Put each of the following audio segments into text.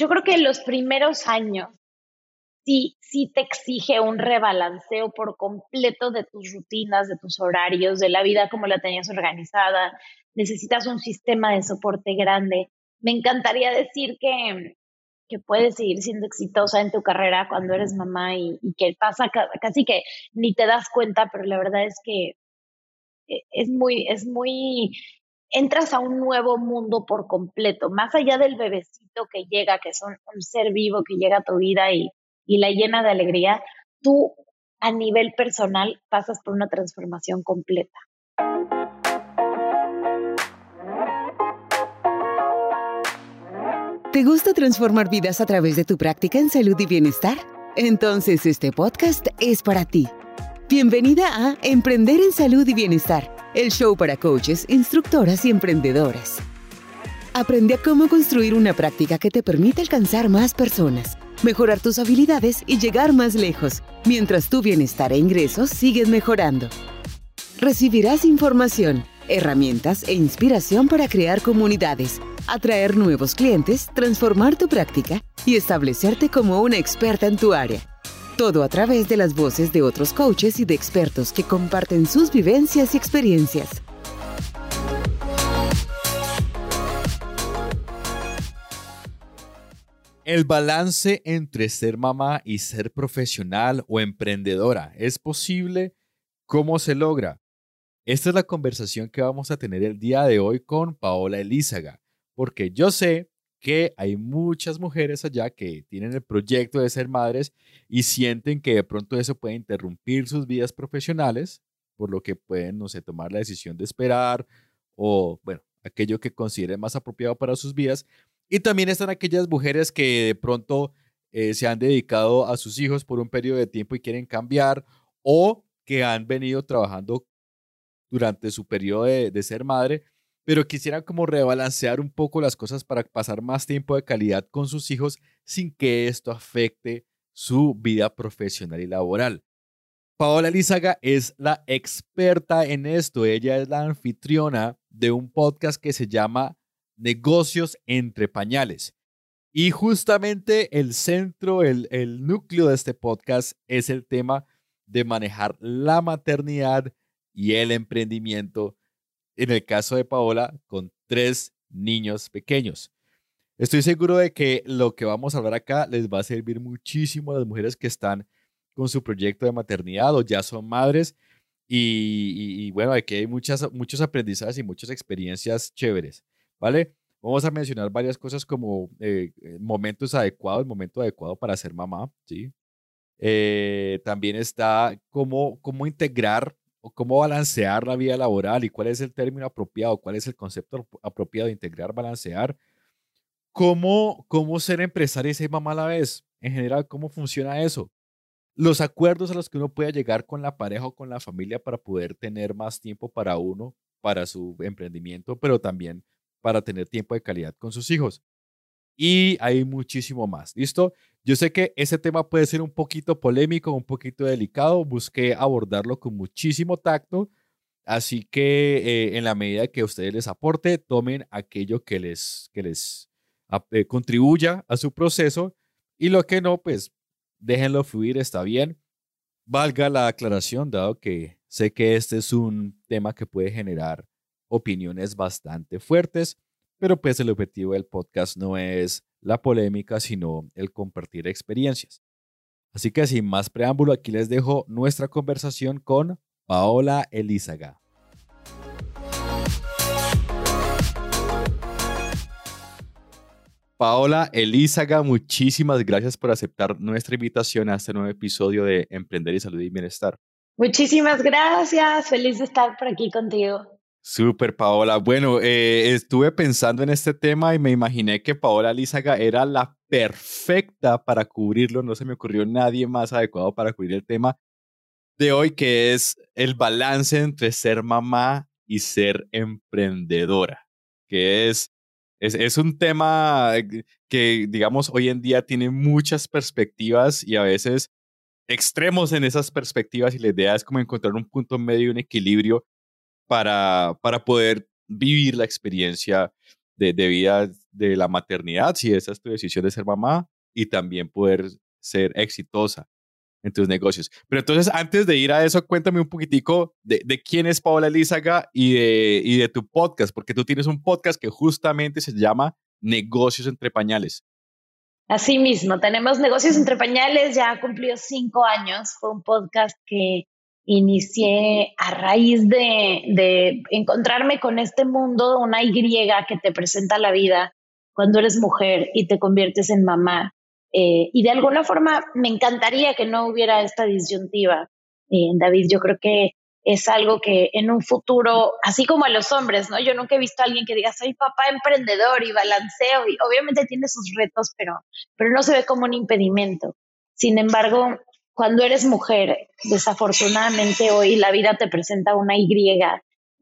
yo creo que los primeros años sí, sí te exige un rebalanceo por completo de tus rutinas, de tus horarios, de la vida como la tenías organizada. Necesitas un sistema de soporte grande. Me encantaría decir que, que puedes seguir siendo exitosa en tu carrera cuando eres mamá y, que pasa casi que ni te das cuenta, pero la verdad es que eh, es muy, es muy, entras a un nuevo mundo por completo, más allá del bebecito que llega, que es un, ser vivo que llega a tu vida y, la llena de alegría, tú a nivel personal pasas por una transformación completa. ¿Te gusta transformar vidas a través de tu práctica en salud y bienestar? Entonces este podcast es para ti. Bienvenida a Emprender en Salud y Bienestar, el show para coaches, instructoras y emprendedoras. Aprende a cómo construir una práctica que te permita alcanzar más personas, mejorar tus habilidades y llegar más lejos, mientras tu bienestar e ingresos siguen mejorando. Recibirás información, herramientas e inspiración para crear comunidades atraer nuevos clientes, transformar tu práctica y establecerte como una experta en tu área. Todo a través de las voces de otros coaches y de expertos que comparten sus vivencias y experiencias. El balance entre ser mamá y ser profesional o emprendedora, ¿es posible? ¿Cómo se logra? Esta es la conversación que vamos a tener el día de hoy con Paola Elízaga porque yo sé que hay muchas mujeres allá que tienen el proyecto de ser madres y sienten que de pronto eso puede interrumpir sus vidas profesionales, por lo que pueden, no sé, tomar la decisión de esperar o, bueno, aquello que consideren más apropiado para sus vidas. Y también están aquellas mujeres que de pronto eh, se han dedicado a sus hijos por un periodo de tiempo y quieren cambiar o que han venido trabajando durante su periodo de, de ser madre pero quisieran como rebalancear un poco las cosas para pasar más tiempo de calidad con sus hijos sin que esto afecte su vida profesional y laboral. Paola Lizaga es la experta en esto. Ella es la anfitriona de un podcast que se llama Negocios entre Pañales. Y justamente el centro, el, el núcleo de este podcast es el tema de manejar la maternidad y el emprendimiento en el caso de Paola, con tres niños pequeños. Estoy seguro de que lo que vamos a hablar acá les va a servir muchísimo a las mujeres que están con su proyecto de maternidad o ya son madres. Y, bueno, aquí hay muchas, muchos aprendizajes y muchas experiencias chéveres, ¿vale? Vamos a mencionar varias cosas como eh, eh, momentos adecuados, el momento adecuado para ser mamá, ¿sí? Eh, también está cómo, cómo integrar o cómo balancear la vida laboral y cuál es el término apropiado, cuál es el concepto apropiado de integrar, balancear, cómo, cómo ser empresario y ser mamá a la vez, en general, cómo funciona eso, los acuerdos a los que uno puede llegar con la pareja o con la familia para poder tener más tiempo para uno, para su emprendimiento, pero también para tener tiempo de calidad con sus hijos. Y hay muchísimo más, ¿listo? Yo sé que ese tema puede ser un poquito polémico, un poquito delicado. Busqué abordarlo con muchísimo tacto. Así que eh, en la medida que ustedes les aporte, tomen aquello que les, que les eh, contribuya a su proceso y lo que no, pues déjenlo fluir, está bien. Valga la aclaración, dado que sé que este es un tema que puede generar opiniones bastante fuertes, pero pues el objetivo del podcast no es la polémica, sino el compartir experiencias. Así que sin más preámbulo, aquí les dejo nuestra conversación con Paola Elízaga. Paola Elízaga, muchísimas gracias por aceptar nuestra invitación a este nuevo episodio de Emprender y Salud y Bienestar. Muchísimas gracias, feliz de estar por aquí contigo. Súper, Paola. Bueno, eh, estuve pensando en este tema y me imaginé que Paola Lízaga era la perfecta para cubrirlo. No se me ocurrió nadie más adecuado para cubrir el tema de hoy, que es el balance entre ser mamá y ser emprendedora, que es, es, es un tema que, digamos, hoy en día tiene muchas perspectivas y a veces extremos en esas perspectivas y la idea es como encontrar un punto medio, un equilibrio para, para poder vivir la experiencia de, de vida de la maternidad, si esa es tu decisión de ser mamá, y también poder ser exitosa en tus negocios. Pero entonces, antes de ir a eso, cuéntame un poquitico de, de quién es Paola Elizaga y de, y de tu podcast, porque tú tienes un podcast que justamente se llama Negocios entre Pañales. Así mismo, tenemos Negocios entre Pañales, ya cumplió cinco años, fue un podcast que inicié a raíz de, encontrarme con este mundo, una Y que te presenta la vida cuando eres mujer y te conviertes en mamá eh, y de alguna forma me encantaría que no hubiera esta disyuntiva. Eh, David, yo creo que es algo que en un futuro, así como a los hombres, ¿no? Yo nunca he visto a alguien que diga, soy papá emprendedor y balanceo, y obviamente tiene sus retos, pero, pero no se ve como un impedimento. Sin embargo, cuando eres mujer, desafortunadamente hoy la vida te presenta una Y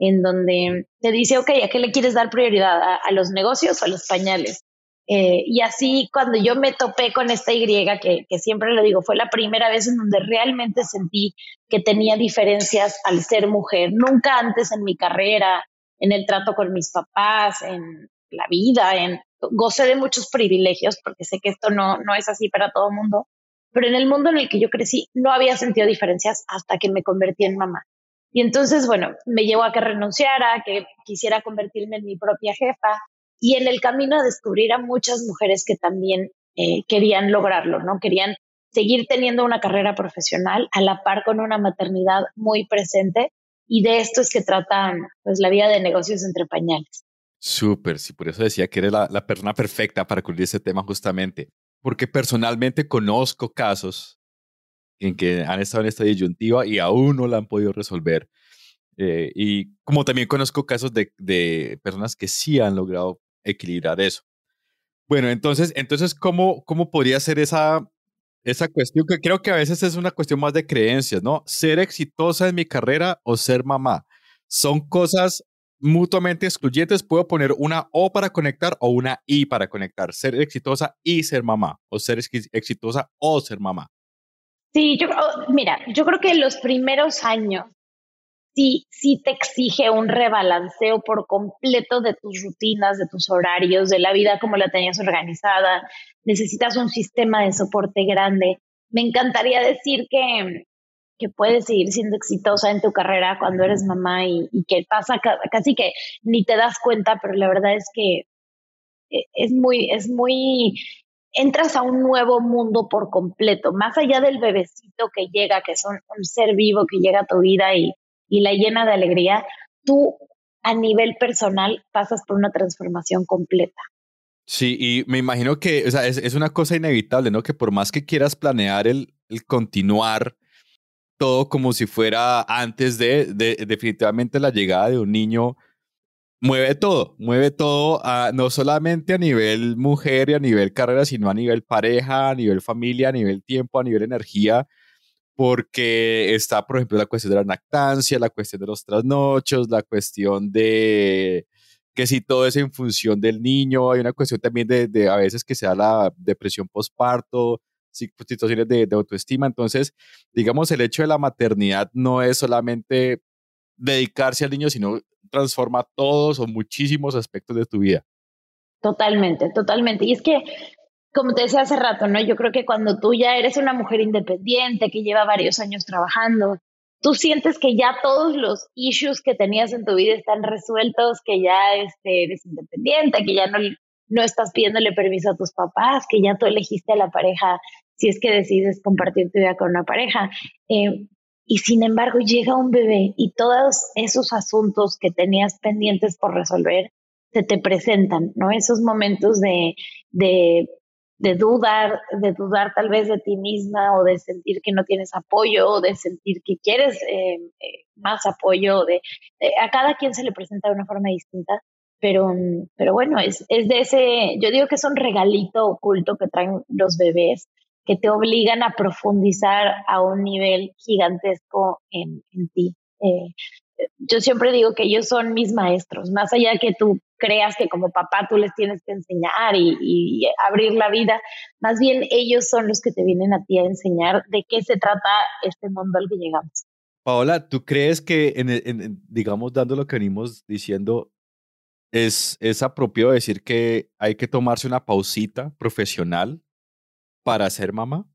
en donde te dice, ok, ¿a qué le quieres dar prioridad? a los negocios o a los pañales? Eh, y así cuando yo me topé con esta Y, que, que, siempre lo digo, fue la primera vez en donde realmente sentí que tenía diferencias al ser mujer. Nunca antes en mi carrera, en el trato con mis papás, en la vida, en gocé de muchos privilegios, porque sé que esto no, no es así para todo el mundo, pero en el mundo en el que yo crecí no había sentido diferencias hasta que me convertí en mamá. Y entonces, bueno, me llevó a que renunciara, a que quisiera convertirme en mi propia jefa, y en el camino descubrir a muchas mujeres que también eh, querían lograrlo, ¿no? Querían seguir teniendo una carrera profesional a la par con una maternidad muy presente y de esto es que tratan pues la vida de negocios entre pañales. Súper, sí, por eso decía que eres la, la persona perfecta para cubrir ese tema justamente, porque personalmente conozco casos en que han estado en esta disyuntiva y aún no la han podido resolver. Eh, y como también conozco casos de, de, personas que sí han logrado equilibrar eso. Bueno, entonces, entonces ¿cómo, cómo podría ser esa, esa cuestión? Que creo que a veces es una cuestión más de creencias, ¿no? Ser exitosa en mi carrera o ser mamá. Son cosas mutuamente excluyentes. Puedo poner una O para conectar o una I para conectar. Ser exitosa y ser mamá. O ser exitosa o ser mamá. Sí, yo, mira, yo creo que los primeros años sí, te exige un rebalanceo por completo de tus rutinas, de tus horarios, de la vida como la tenías organizada. Necesitas un sistema de soporte grande. Me encantaría decir que, que puedes seguir siendo exitosa en tu carrera cuando eres mamá y, y que pasa casi que ni te das cuenta, pero la verdad es que eh, es muy, es muy, entras a un nuevo mundo por completo, más allá del bebecito que llega, que es un ser vivo que llega a tu vida y, y la llena de alegría, tú a nivel personal pasas por una transformación completa. Sí, y me imagino que o sea, es, es, una cosa inevitable, ¿no? Que por más que quieras planear el, el continuar todo como si fuera antes de, de, definitivamente la llegada de un niño, mueve todo, mueve todo, a, no solamente a nivel mujer y a nivel carrera, sino a nivel pareja, a nivel familia, a nivel tiempo, a nivel energía porque está, por ejemplo, la cuestión de la lactancia, la cuestión de los trasnochos, la cuestión de que si todo es en función del niño, hay una cuestión también de, de a veces que sea la depresión postparto, situaciones de, autoestima. Entonces, digamos, el hecho de la maternidad no es solamente dedicarse al niño, sino transforma todos o muchísimos aspectos de tu vida. Totalmente, totalmente. Y es que como te decía hace rato, ¿no? Yo creo que cuando tú ya eres una mujer independiente que lleva varios años trabajando, tú sientes que ya todos los issues que tenías en tu vida están resueltos, que ya este, eres independiente, que ya no, no estás pidiéndole permiso a tus papás, que ya tú elegiste a la pareja si es que decides compartir tu vida con una pareja. Eh, y sin embargo llega un bebé y todos esos asuntos que tenías pendientes por resolver se te presentan, ¿no? Esos momentos de, de dudar, de dudar tal vez de ti misma o de sentir que no tienes apoyo o de sentir que quieres eh, eh, más apoyo. De, a cada quien se le presenta de una forma distinta, pero, pero bueno, es, es de ese, yo digo que es un regalito oculto que traen los bebés que te obligan a profundizar a un nivel gigantesco en, en ti. Eh, yo siempre digo que ellos son mis maestros, más allá de que tú creas que como papá tú les tienes que enseñar y, abrir la vida, más bien ellos son los que te vienen a ti a enseñar de qué se trata este mundo al que llegamos. Paola, ¿tú crees que, digamos, dando lo que venimos diciendo, es, es apropiado decir que hay que tomarse una pausita profesional para ser mamá?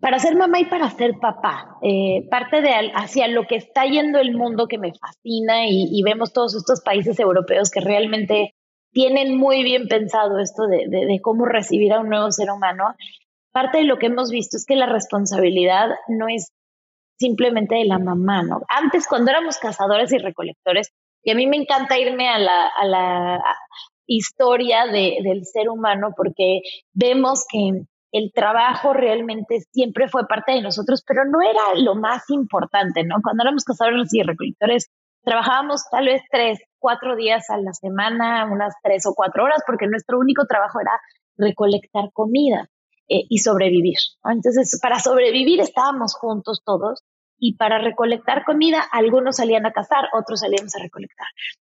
Para ser mamá y para ser papá. Eh, parte de hacia lo que está yendo el mundo que me fascina y, vemos todos estos países europeos que realmente tienen muy bien pensado esto de, de, cómo recibir a un nuevo ser humano. Parte de lo que hemos visto es que la responsabilidad no es simplemente de la mamá, ¿no? Antes, cuando éramos cazadores y recolectores, y a mí me encanta irme a la, a la historia de, del ser humano porque vemos que el trabajo realmente siempre fue parte de nosotros, pero no era lo más importante, ¿no? Cuando éramos cazadores y recolectores, trabajábamos tal vez tres, cuatro días a la semana, unas tres o cuatro horas, porque nuestro único trabajo era recolectar comida eh, y sobrevivir. Entonces, para sobrevivir estábamos juntos todos y para recolectar comida, algunos salían a cazar, otros salíamos a recolectar,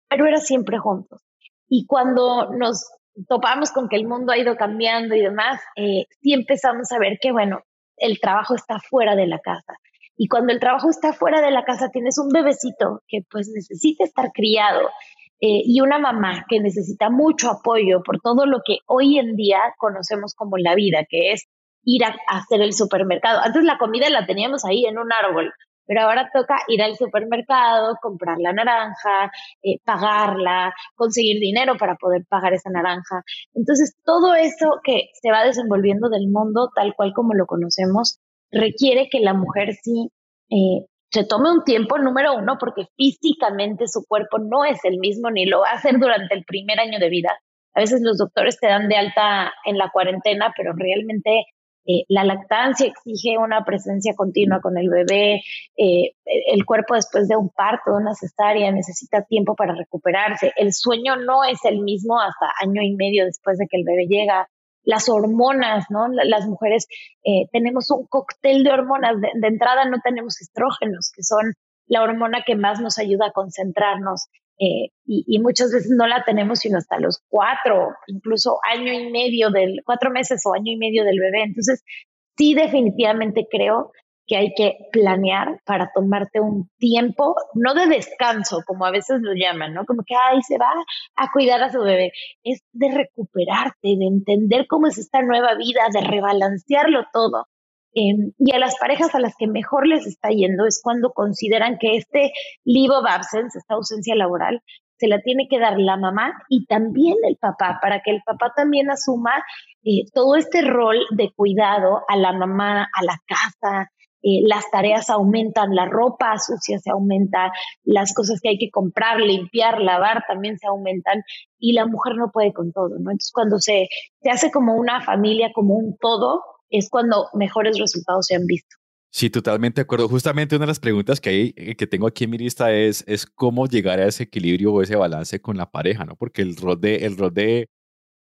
pero era siempre juntos. Y cuando nos topamos con que el mundo ha ido cambiando y demás, eh, sí empezamos a ver que, bueno, el trabajo está fuera de la casa. Y cuando el trabajo está fuera de la casa, tienes un bebecito que pues necesita estar criado eh, y una mamá que necesita mucho apoyo por todo lo que hoy en día conocemos como la vida, que es ir a hacer el supermercado. Antes la comida la teníamos ahí en un árbol, pero ahora toca ir al supermercado, comprar la naranja, eh, pagarla, conseguir dinero para poder pagar esa naranja. Entonces, todo eso que se va desenvolviendo del mundo tal cual como lo conocemos, requiere que la mujer sí eh, se tome un tiempo, número uno, porque físicamente su cuerpo no es el mismo ni lo va a hacer durante el primer año de vida. A veces los doctores te dan de alta en la cuarentena, pero realmente eh, la lactancia exige una presencia continua con el bebé, eh, el cuerpo después de un parto, de una cesárea, necesita tiempo para recuperarse, el sueño no es el mismo hasta año y medio después de que el bebé llega, las hormonas, ¿no? Las mujeres eh, tenemos un cóctel de hormonas, de entrada no tenemos estrógenos, que son la hormona que más nos ayuda a concentrarnos, eh, y, muchas veces no la tenemos sino hasta los cuatro, incluso año y medio del, cuatro meses o año y medio del bebé. Entonces, sí definitivamente creo que hay que planear para tomarte un tiempo, no de descanso, como a veces lo llaman, ¿no? Como que, ay, se va a cuidar a su bebé. Es de recuperarte, de entender cómo es esta nueva vida, de rebalancearlo todo. Em, y a las parejas a las que mejor les está yendo es cuando consideran que este leave of absence, esta ausencia laboral, se la tiene que dar la mamá y también el papá, para que el papá también asuma eh, todo este rol de cuidado a la mamá, a la casa. Eh, las tareas aumentan, la ropa sucia se aumenta, las cosas que hay que comprar, limpiar, lavar también se aumentan y la mujer no puede con todo, ¿no? Entonces cuando se, se hace como una familia, como un todo, es cuando mejores resultados se han visto. Sí, totalmente de acuerdo. Justamente una de las preguntas que, hay, eh, que tengo aquí en mi lista es, es cómo llegar a ese equilibrio o ese balance con la pareja, ¿no? Porque el rol de, el rol de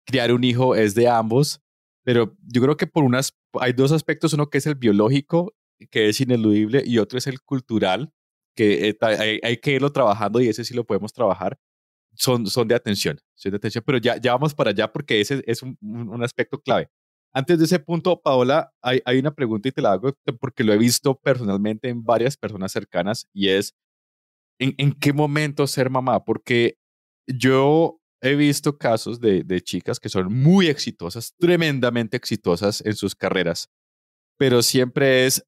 criar un hijo es de ambos, pero yo creo que por unas, hay dos aspectos, uno que es el biológico, que es ineludible, y otro es el cultural, que eh, hay, que irlo trabajando y ese sí lo podemos trabajar. Son, son de atención, son de atención, pero ya, ya vamos para allá porque ese es un, un aspecto clave. Antes de ese punto, Paola, hay, hay, una pregunta y te la hago porque lo he visto personalmente en varias personas cercanas y es, ¿en, en qué momento ser mamá? Porque yo he visto casos de, de, chicas que son muy exitosas, tremendamente exitosas en sus carreras, pero siempre es,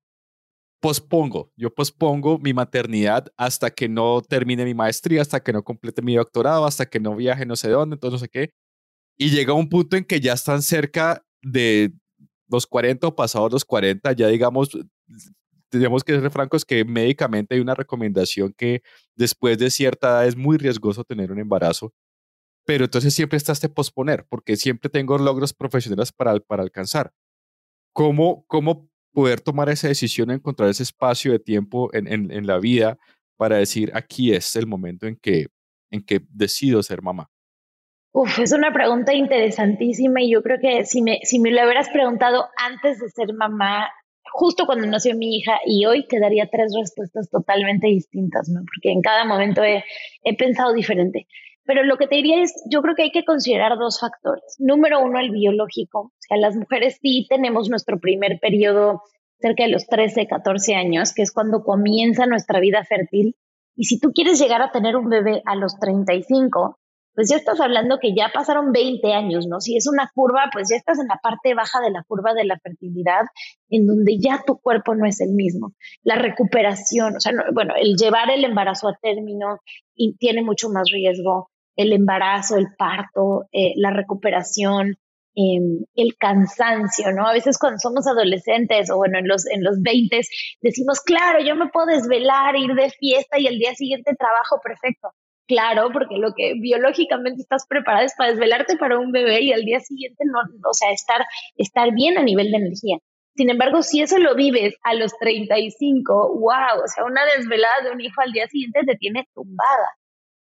pospongo, yo pospongo mi maternidad hasta que no termine mi maestría, hasta que no complete mi doctorado, hasta que no viaje no sé dónde, entonces no sé qué. Y llega un punto en que ya están cerca de los 40 o pasados los 40, ya digamos, tenemos que ser francos que médicamente hay una recomendación que después de cierta edad es muy riesgoso tener un embarazo, pero entonces siempre está este posponer, porque siempre tengo logros profesionales para, para alcanzar. ¿Cómo, ¿Cómo poder tomar esa decisión, encontrar ese espacio de tiempo en, en, en la vida para decir, aquí es el momento en que, en que decido ser mamá? Uf, es una pregunta interesantísima y yo creo que si me, si me lo hubieras preguntado antes de ser mamá, justo cuando nació mi hija y hoy te daría tres respuestas totalmente distintas, ¿no? Porque en cada momento he, he pensado diferente. Pero lo que te diría es, yo creo que hay que considerar dos factores. Número uno, el biológico. O sea, las mujeres sí tenemos nuestro primer periodo cerca de los 13, 14 años, que es cuando comienza nuestra vida fértil. Y si tú quieres llegar a tener un bebé a los 35, pues ya estás hablando que ya pasaron 20 años, ¿no? Si es una curva, pues ya estás en la parte baja de la curva de la fertilidad, en donde ya tu cuerpo no es el mismo. La recuperación, o sea, bueno, el llevar el embarazo a término tiene mucho más riesgo, el embarazo, el parto, eh, la recuperación, em, el cansancio, ¿no? A veces cuando somos adolescentes o bueno, en los, en los 20 decimos, claro, yo me puedo desvelar, ir de fiesta y el día siguiente trabajo perfecto claro, porque lo que biológicamente estás preparada es para desvelarte para un bebé y al día siguiente no, o sea, estar, estar bien a nivel de energía. Sin embargo, si eso lo vives a los 35, wow, o sea, una desvelada de un hijo al día siguiente te tiene tumbada.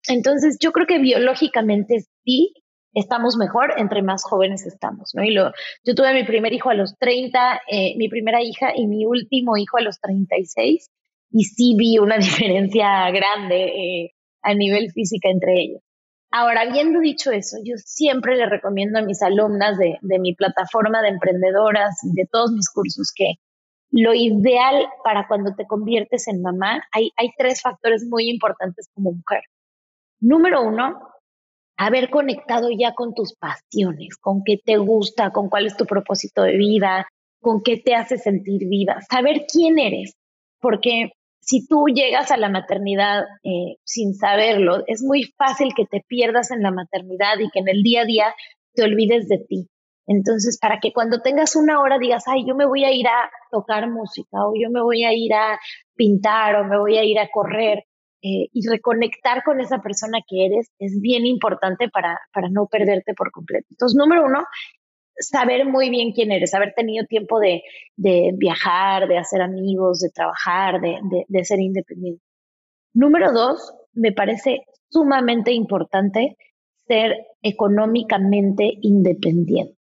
Entonces, yo creo que biológicamente sí estamos mejor entre más jóvenes estamos, ¿no? Y yo tuve mi primer hijo a los 30, eh, mi primera hija y mi último hijo a los 36, y sí vi una diferencia grande. Eh, a nivel física entre ellos. Ahora, habiendo dicho eso, yo siempre le recomiendo a mis alumnas de, mi plataforma de emprendedoras y de todos mis cursos que lo ideal para cuando te conviertes en mamá, hay, hay tres factores muy importantes como mujer. Número uno, haber conectado ya con tus pasiones, con qué te gusta, con cuál es tu propósito de vida, con qué te hace sentir viva, saber quién eres, porque si tú llegas a la maternidad eh, sin saberlo, es muy fácil que te pierdas en la maternidad y que en el día a día te olvides de ti. Entonces, para que cuando tengas una hora digas, ay, yo me voy a ir a tocar música o yo me voy a ir a pintar o me voy a ir a correr eh, y reconectar con esa persona que eres es bien importante para, para no perderte por completo. Entonces, número uno, saber muy bien quién eres, haber tenido tiempo de, viajar, de hacer amigos, de trabajar, de, ser independiente. Número dos, me parece sumamente importante ser económicamente independiente.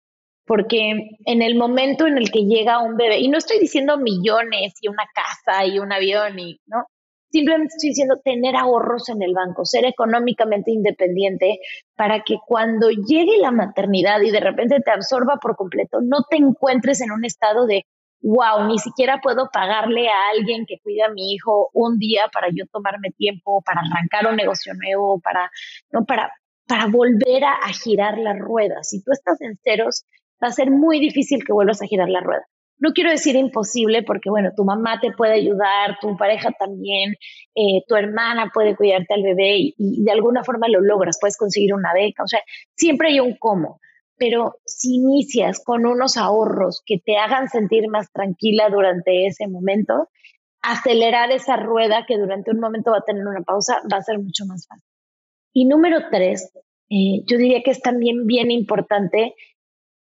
Porque en el momento en el que llega un bebé, y no estoy diciendo millones y una casa y un avión, y, ¿no? Simplemente estoy diciendo tener ahorros en el banco, ser económicamente independiente para que cuando llegue la maternidad y de repente te absorba por completo, no te encuentres en un estado de, wow, ni siquiera puedo pagarle a alguien que cuide a mi hijo un día para yo tomarme tiempo, para arrancar un negocio nuevo, para, no, para, para volver a, a girar la rueda. Si tú estás en ceros, va a ser muy difícil que vuelvas a girar la rueda no quiero decir imposible porque, bueno, tu mamá te puede ayudar, tu pareja también, eh, tu hermana puede cuidarte al bebé y, de alguna forma lo logras, puedes conseguir una beca, o sea, siempre hay un cómo. Pero si inicias con unos ahorros que te hagan sentir más tranquila durante ese momento, acelerar esa rueda que durante un momento va a tener una pausa va a ser mucho más fácil. Y número tres, eh, yo diría que es también bien importante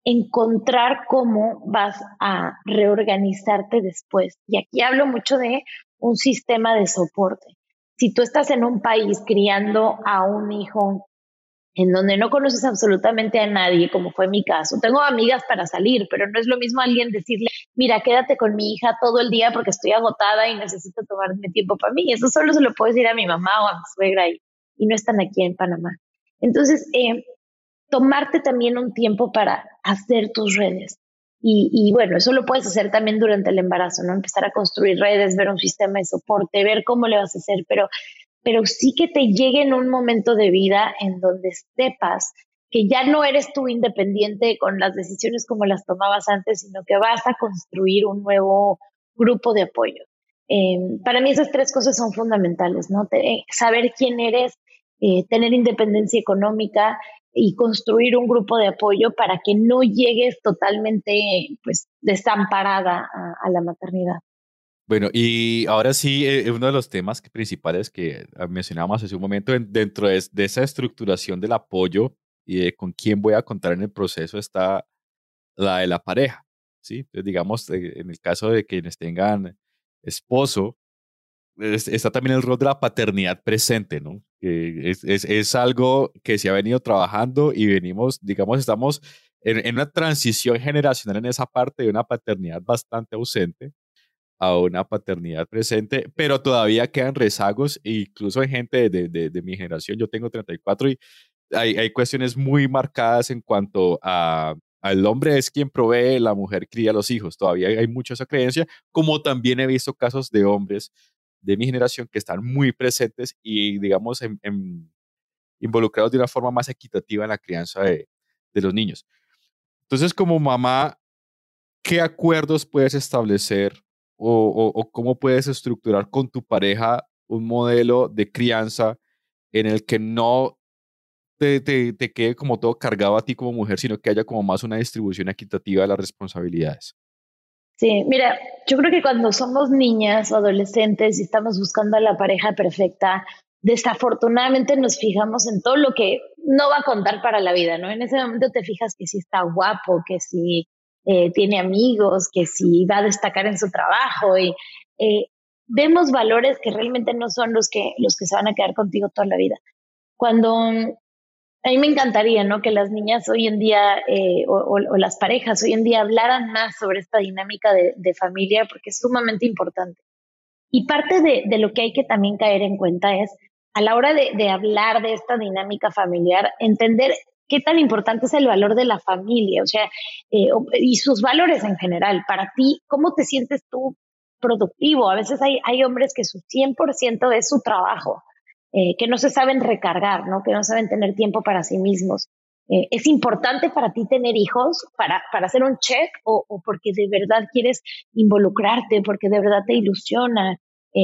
encontrar cómo vas a reorganizarte después. Y aquí hablo mucho de un sistema de soporte. Si tú estás en un país criando a un hijo en donde no conoces absolutamente a nadie, como fue mi caso, tengo amigas para salir, pero no es lo mismo alguien decirle, mira, quédate con mi hija todo el día porque estoy agotada y necesito tomarme tiempo para mí. Eso solo se lo puedo decir a mi mamá o a mi suegra y, no están aquí en Panamá. Entonces, eh, tomarte también un tiempo para hacer tus redes. Y, bueno, eso lo puedes hacer también durante el embarazo, ¿no? Empezar a construir redes, ver un sistema de soporte, ver cómo le vas a hacer, pero, pero sí que te llegue en un momento de vida en donde sepas que ya no eres tú independiente con las decisiones como las tomabas antes, sino que vas a construir un nuevo grupo de apoyo. Em, para mí esas tres cosas son fundamentales, ¿no? saber quién eres, eh, tener independencia económica y construir un grupo de apoyo para que no llegues totalmente pues desamparada a, la maternidad. Bueno, y ahora sí, eh, uno de los temas principales que mencionábamos hace un momento, dentro de, esa estructuración del apoyo y de con quién voy a contar en el proceso está la de la pareja, ¿sí? Entonces, digamos, eh, en el caso de quienes tengan esposo, está también el rol de la paternidad presente, ¿no? Es, es, es, algo que se ha venido trabajando y venimos, digamos, estamos en, en, una transición generacional en esa parte de una paternidad bastante ausente a una paternidad presente, pero todavía quedan rezagos, incluso hay gente de, de, de mi generación, yo tengo 34 y hay, hay cuestiones muy marcadas en cuanto a el hombre es quien provee, la mujer cría a los hijos. Todavía hay mucha esa creencia, como también he visto casos de hombres de mi generación que están muy presentes y, digamos, involucrados de una forma más equitativa en la crianza de, de los niños. Entonces, como mamá, ¿qué acuerdos puedes establecer o, cómo puedes estructurar con tu pareja un modelo de crianza en el que no te, te, te, quede como todo cargado a ti como mujer, sino que haya como más una distribución equitativa de las responsabilidades. Sí, mira, yo creo que cuando somos niñas o adolescentes y estamos buscando a la pareja perfecta, desafortunadamente nos fijamos en todo lo que no va a contar para la vida, ¿no? En ese momento te fijas que si está guapo, que si eh, tiene amigos, que si va a destacar en su trabajo y eh, vemos valores que realmente no son los que, los que se van a quedar contigo toda la vida. Cuando a mí me encantaría, ¿no? Que las niñas hoy en día eh, o, las parejas hoy en día hablaran más sobre esta dinámica de, familia porque es sumamente importante. Y parte de, de, lo que hay que también caer en cuenta es a la hora de, hablar de esta dinámica familiar, entender qué tan importante es el valor de la familia, o sea, eh, y sus valores en general. Para ti, ¿cómo te sientes tú productivo? A veces hay, hay hombres que su 100% es su trabajo, eh, que no se saben recargar, ¿no? Que no saben tener tiempo para sí mismos. Eh, ¿Es importante para ti tener hijos para, para hacer un check o, porque de verdad quieres involucrarte, porque de verdad te ilusiona?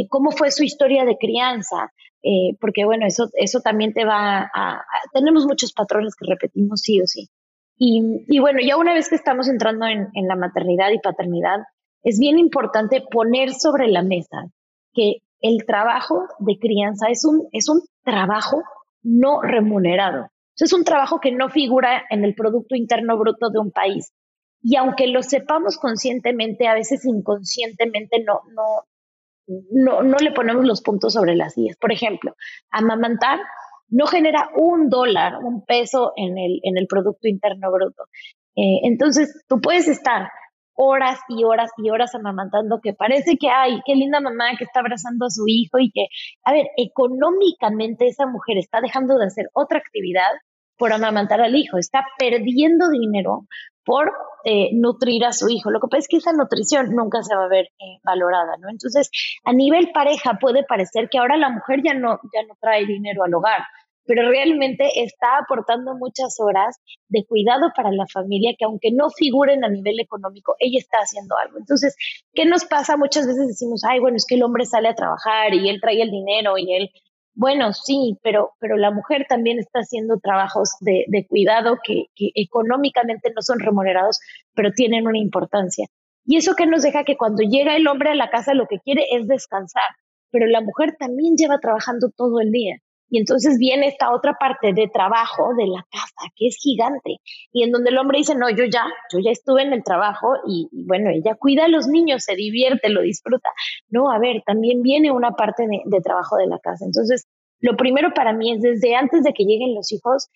¿Cómo fue su historia de crianza? Eh, porque bueno, eso, eso también te va a, Tenemos muchos patrones que repetimos sí o sí. Y, y bueno, ya una vez que estamos entrando en, en, la maternidad y paternidad, es bien importante poner sobre la mesa que el trabajo de crianza es un, es un trabajo no remunerado. Es un trabajo que no figura en el Producto Interno Bruto de un país. Y aunque lo sepamos conscientemente, a veces inconscientemente no, no, no, no le ponemos los puntos sobre las sillas. Por ejemplo, amamantar no genera un dólar, un peso en el, en el Producto Interno Bruto. Eh, entonces, tú puedes estar horas y horas y horas amamantando que parece que, ay, qué linda mamá que está abrazando a su hijo y que, a ver, económicamente esa mujer está dejando de hacer otra actividad por amamantar al hijo, está perdiendo dinero por eh, nutrir a su hijo. Lo que pasa es que esa nutrición nunca se va a ver eh, valorada, ¿no? Entonces, a nivel pareja puede parecer que ahora la mujer ya no, ya no trae dinero al hogar, pero realmente está aportando muchas horas de cuidado para la familia que aunque no figuren a nivel económico, ella está haciendo algo. Entonces, ¿qué nos pasa? Muchas veces decimos, ay, bueno, es que el hombre sale a trabajar y él trae el dinero y él bueno, sí, pero, pero la mujer también está haciendo trabajos de, cuidado que, que, económicamente no son remunerados, pero tienen una importancia. Y eso que nos deja que cuando llega el hombre a la casa lo que quiere es descansar, pero la mujer también lleva trabajando todo el día. Y entonces viene esta otra parte de trabajo de la casa, que es gigante, y en donde el hombre dice, no, yo ya, yo ya estuve en el trabajo y, bueno, ella cuida a los niños, se divierte, lo disfruta. No, a ver, también viene una parte de, trabajo de la casa. Entonces, lo primero para mí es desde antes de que lleguen los hijos,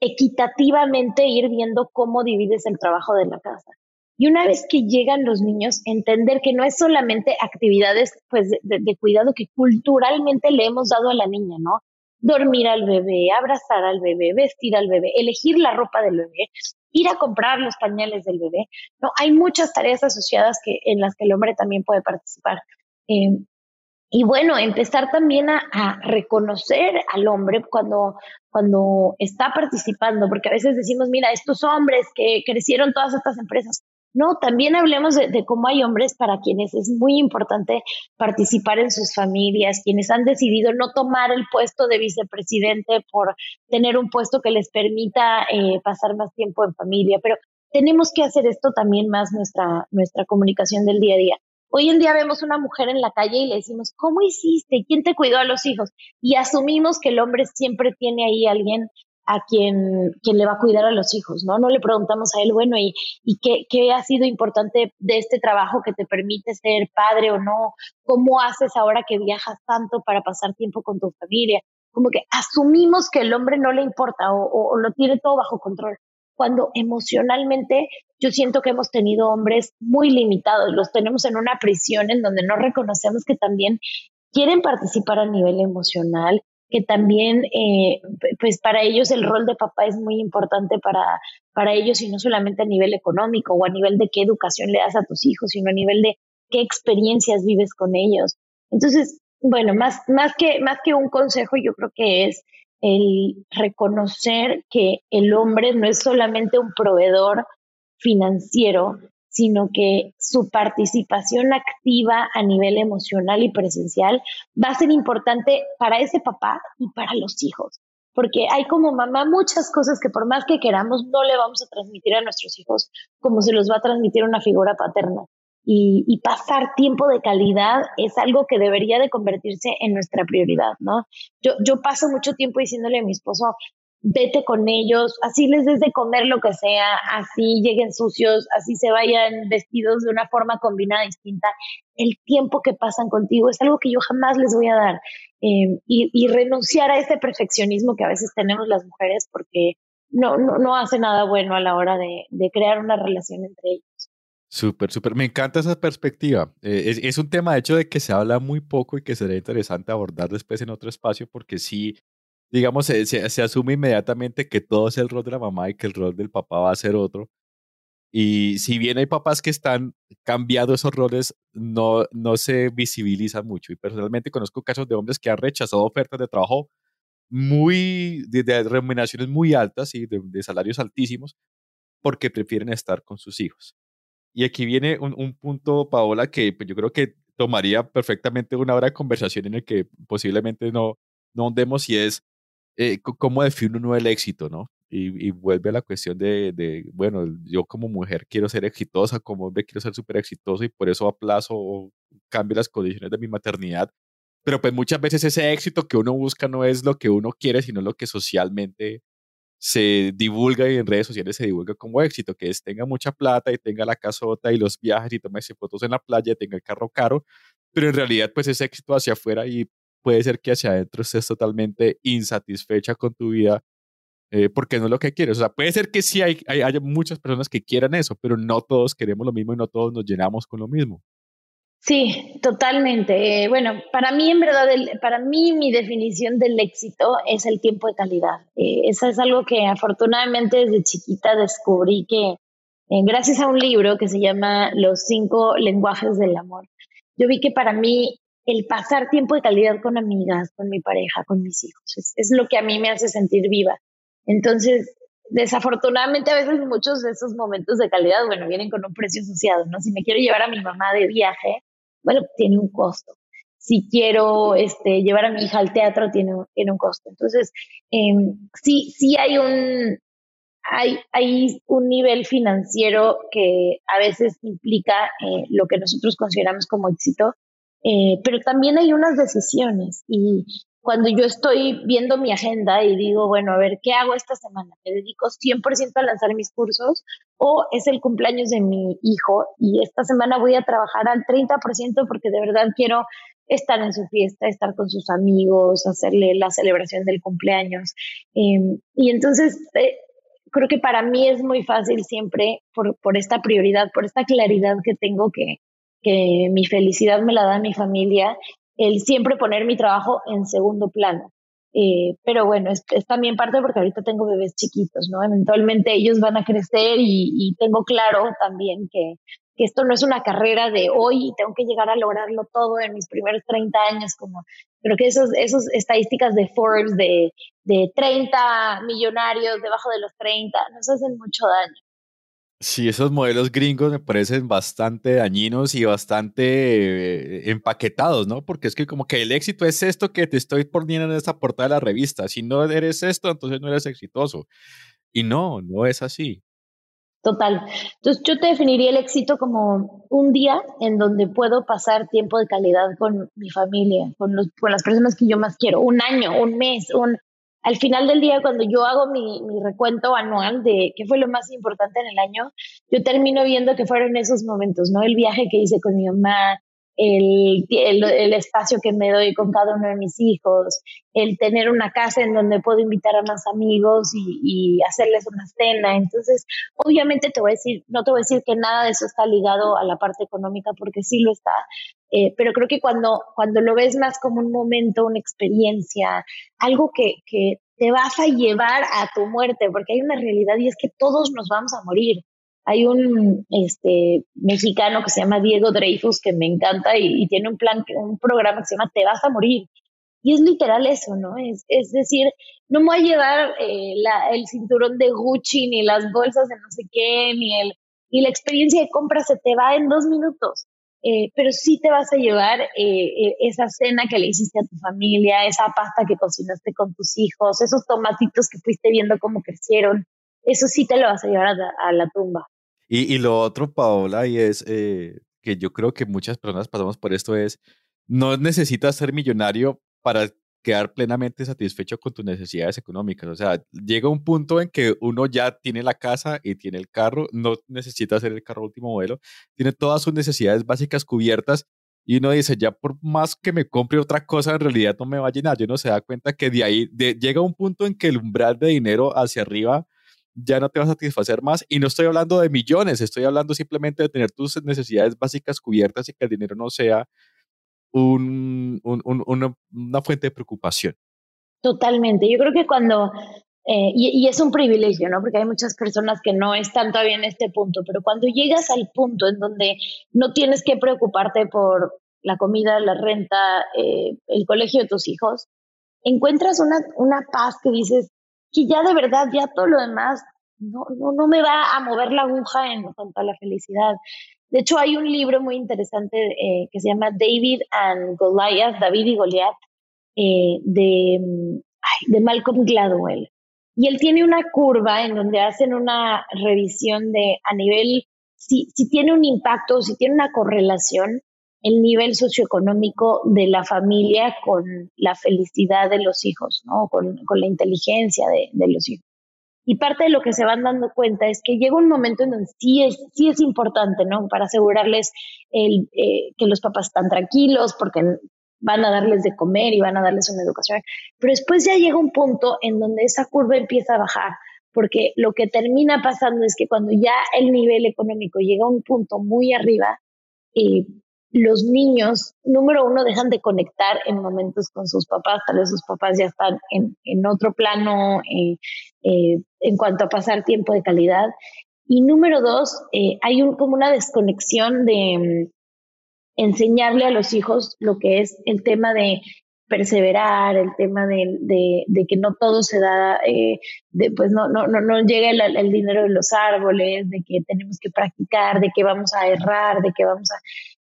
equitativamente ir viendo cómo divides el trabajo de la casa. Y una vez que llegan los niños, entender que no es solamente actividades pues, de, cuidado que culturalmente le hemos dado a la niña, ¿no? Dormir al bebé, abrazar al bebé, vestir al bebé, elegir la ropa del bebé, ir a comprar los pañales del bebé. No, hay muchas tareas asociadas que, en las que el hombre también puede participar. Eh, y bueno, empezar también a, a, reconocer al hombre cuando, cuando está participando, porque a veces decimos, mira, estos hombres que crecieron todas estas empresas, no, también hablemos de, cómo hay hombres para quienes es muy importante participar en sus familias, quienes han decidido no tomar el puesto de vicepresidente por tener un puesto que les permita eh, pasar más tiempo en familia. Pero tenemos que hacer esto también más nuestra, nuestra comunicación del día a día. Hoy en día vemos una mujer en la calle y le decimos, ¿cómo hiciste? ¿Quién te cuidó a los hijos? Y asumimos que el hombre siempre tiene ahí alguien a quien, le va a cuidar a los hijos, ¿no? No le preguntamos a él, bueno, ¿y, y qué, qué, ha sido importante de este trabajo que te permite ser padre o no? ¿Cómo haces ahora que viajas tanto para pasar tiempo con tu familia? Como que asumimos que el hombre no le importa o, o lo tiene todo bajo control, cuando emocionalmente yo siento que hemos tenido hombres muy limitados, los tenemos en una prisión en donde no reconocemos que también quieren participar a nivel emocional, que también, eh, pues para ellos el rol de papá es muy importante para, para ellos y no solamente a nivel económico o a nivel de qué educación le das a tus hijos, sino a nivel de qué experiencias vives con ellos. Entonces, bueno, más, más, que, más que un consejo, yo creo que es el reconocer que el hombre no es solamente un proveedor financiero, sino que su participación activa a nivel emocional y presencial va a ser importante para ese papá y para los hijos. Porque hay como mamá muchas cosas que por más que queramos no le vamos a transmitir a nuestros hijos como se los va a transmitir una figura paterna. Y, pasar tiempo de calidad es algo que debería de convertirse en nuestra prioridad, ¿no? Yo, yo paso mucho tiempo diciéndole a mi esposo, vete con ellos, así les des de comer lo que sea, así lleguen sucios, así se vayan vestidos de una forma combinada distinta. El tiempo que pasan contigo es algo que yo jamás les voy a dar. Em, y, renunciar a ese perfeccionismo que a veces tenemos las mujeres porque no, no, no hace nada bueno a la hora de, de crear una relación entre ellos. Súper, súper. Me encanta esa perspectiva. Eh, es, es, un tema, de hecho, de que se habla muy poco y que sería interesante abordar después en otro espacio, porque sí, digamos, se, se, asume inmediatamente que todo es el rol de la mamá y que el rol del papá va a ser otro. Y si bien hay papás que están cambiando esos roles, no, no se visibilizan mucho. Y personalmente conozco casos de hombres que han rechazado ofertas de trabajo muy, de, remuneraciones muy altas y de, salarios altísimos porque prefieren estar con sus hijos. Y aquí viene un, un punto, Paola, que pues, yo creo que tomaría perfectamente una hora de conversación en el que posiblemente no, no hundemos y es eh, cómo define uno el éxito, ¿no? Y, y, vuelve a la cuestión de, de, bueno, yo como mujer quiero ser exitosa, como hombre quiero ser súper exitoso y por eso aplazo o cambio las condiciones de mi maternidad. Pero pues muchas veces ese éxito que uno busca no es lo que uno quiere, sino lo que socialmente se divulga y en redes sociales se divulga como éxito, que es tenga mucha plata y tenga la casota y los viajes y tómese fotos en la playa, tenga el carro caro, pero en realidad pues es éxito hacia afuera y puede ser que hacia adentro estés totalmente insatisfecha con tu vida eh, porque no es lo que quieres. O sea, puede ser que sí hay, muchas personas que quieran eso, pero no todos queremos lo mismo y no todos nos llenamos con lo mismo. Sí, totalmente. Eh, bueno, para mí, en verdad, para mí mi definición del éxito es el tiempo de calidad. Eh, eso es algo que afortunadamente desde chiquita descubrí que eh, gracias a un libro que se llama Los cinco lenguajes del amor, yo vi que para mí el pasar tiempo de calidad con amigas, con mi pareja, con mis hijos, es, lo que a mí me hace sentir viva. Entonces, desafortunadamente a veces muchos de esos momentos de calidad, bueno, vienen con un precio asociado, ¿no? Si me quiero llevar a mi mamá de viaje, bueno, tiene un costo. Si quiero este, llevar a mi hija al teatro, tiene, tiene un costo. Entonces, em, sí, sí hay un, hay, hay un nivel financiero que a veces implica eh, lo que nosotros consideramos como éxito, eh, pero también hay unas decisiones y cuando yo estoy viendo mi agenda y digo, bueno, a ver, ¿qué hago esta semana? ¿Me dedico 100% a lanzar mis cursos o es el cumpleaños de mi hijo y esta semana voy a trabajar al 30% porque de verdad quiero estar en su fiesta, estar con sus amigos, hacerle la celebración del cumpleaños? Em, y entonces... Eh, creo que para mí es muy fácil siempre por, por esta prioridad, por esta claridad que tengo que, que mi felicidad me la da mi familia el siempre poner mi trabajo en segundo plano. Eh, pero bueno, es, también parte porque ahorita tengo bebés chiquitos, ¿no? Eventualmente ellos van a crecer y, tengo claro también que, que, esto no es una carrera de hoy y tengo que llegar a lograrlo todo en mis primeros 30 años, como creo que esos, esos estadísticas de Forbes de, de 30 millonarios debajo de los 30 nos hacen mucho daño. Sí, esos modelos gringos me parecen bastante dañinos y bastante eh, empaquetados, ¿no? Porque es que como que el éxito es esto que te estoy poniendo en esta portada de la revista. Si no eres esto, entonces no eres exitoso. Y no, no es así. Total. Entonces yo te definiría el éxito como un día en donde puedo pasar tiempo de calidad con mi familia, con, los, con las personas que yo más quiero. Un año, un mes, un, al final del día, cuando yo hago mi, recuento anual de qué fue lo más importante en el año, yo termino viendo que fueron esos momentos, ¿no? El viaje que hice con mi mamá, el, el, espacio que me doy con cada uno de mis hijos, el tener una casa en donde puedo invitar a más amigos y, hacerles una cena. Entonces, obviamente te voy a decir, no te voy a decir que nada de eso está ligado a la parte económica, porque sí lo está, eh, pero creo que cuando, cuando lo ves más como un momento, una experiencia, algo que, que te vas a llevar a tu muerte, porque hay una realidad y es que todos nos vamos a morir. Hay un este, mexicano que se llama Diego Dreyfus que me encanta y, tiene un plan, un programa que se llama Te vas a morir. Y es literal eso, ¿no? Es, es decir, no me voy a llevar eh, el cinturón de Gucci, ni las bolsas de no sé qué, ni el... Y la experiencia de compra se te va en dos minutos. Eh, pero sí te vas a llevar eh, esa cena que le hiciste a tu familia, esa pasta que cocinaste con tus hijos, esos tomatitos que fuiste viendo cómo crecieron, eso sí te lo vas a llevar a, la tumba. Y, y, lo otro, Paola, y es que yo creo que muchas personas pasamos por esto, es no necesitas ser millonario para quedar plenamente satisfecho con tus necesidades económicas. O sea, llega un punto en que uno ya tiene la casa y tiene el carro, no necesita hacer el carro último modelo, tiene todas sus necesidades básicas cubiertas y uno dice, ya por más que me compre otra cosa, en realidad no me va a llenar. Yo no se da cuenta que de ahí llega un punto en que el umbral de dinero hacia arriba ya no te va a satisfacer más. Y no estoy hablando de millones, estoy hablando simplemente de tener tus necesidades básicas cubiertas y que el dinero no sea un, una, fuente de preocupación. Totalmente. Yo creo que cuando, eh, y, es un privilegio, ¿no? Porque hay muchas personas que no están todavía en este punto, pero cuando llegas al punto en donde no tienes que preocuparte por la comida, la renta, eh, el colegio de tus hijos, encuentras una, una paz que dices que ya de verdad, ya todo lo demás no, no, no me va a mover la aguja en cuanto a la felicidad. De hecho, hay un libro muy interesante eh, que se llama David and Goliath, David y Goliath, eh, de, de Malcolm Gladwell. Y él tiene una curva en donde hacen una revisión de a nivel, si, si tiene un impacto, si tiene una correlación, el nivel socioeconómico de la familia con la felicidad de los hijos, ¿no? con, con la inteligencia de, de los hijos. Y parte de lo que se van dando cuenta es que llega un momento en donde sí es, sí es importante, ¿no? Para asegurarles el, eh, que los papás están tranquilos, porque van a darles de comer y van a darles una educación. Pero después ya llega un punto en donde esa curva empieza a bajar, porque lo que termina pasando es que cuando ya el nivel económico llega a un punto muy arriba, eh, los niños, número uno, dejan de conectar en momentos con sus papás, tal vez sus papás ya están en, en otro plano eh, eh, en cuanto a pasar tiempo de calidad. Y número dos, eh, hay un, como una desconexión de mm, enseñarle a los hijos lo que es el tema de perseverar, el tema de, de, que no todo se da, de, pues no, no, no, no llega el, el, dinero de los árboles, de que tenemos que practicar, de que vamos a errar, de que vamos a...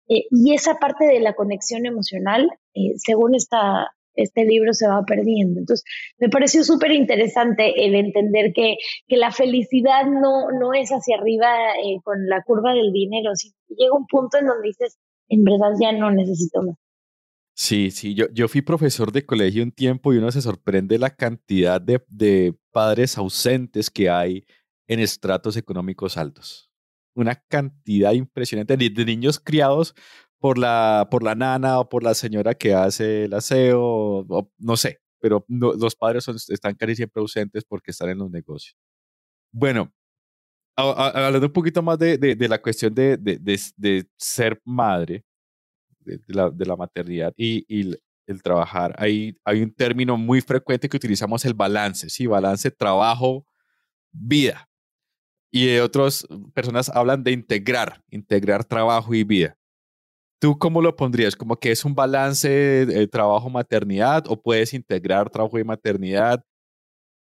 Eh, y esa parte de la conexión emocional, eh, según esta, este libro, se va perdiendo. Entonces, me pareció súper interesante el entender que, que, la felicidad no, no es hacia arriba eh, con la curva del dinero, sino llega un punto en donde dices, en verdad ya no necesito más. Sí, sí, yo, yo fui profesor de colegio un tiempo y uno se sorprende la cantidad de, de padres ausentes que hay en estratos económicos altos una cantidad impresionante de, niños criados por la, por la nana o por la señora que hace el aseo, no sé, pero los padres están casi siempre ausentes porque están en los negocios. Bueno, hablando un poquito más de, de, la cuestión de, de, ser madre, de, la, de la maternidad y, y el trabajar, hay, hay un término muy frecuente que utilizamos, el balance, sí, balance trabajo-vida y de otras personas hablan de integrar, integrar trabajo y vida. ¿Tú cómo lo pondrías? ¿Como que es un balance de trabajo-maternidad o puedes integrar trabajo y maternidad?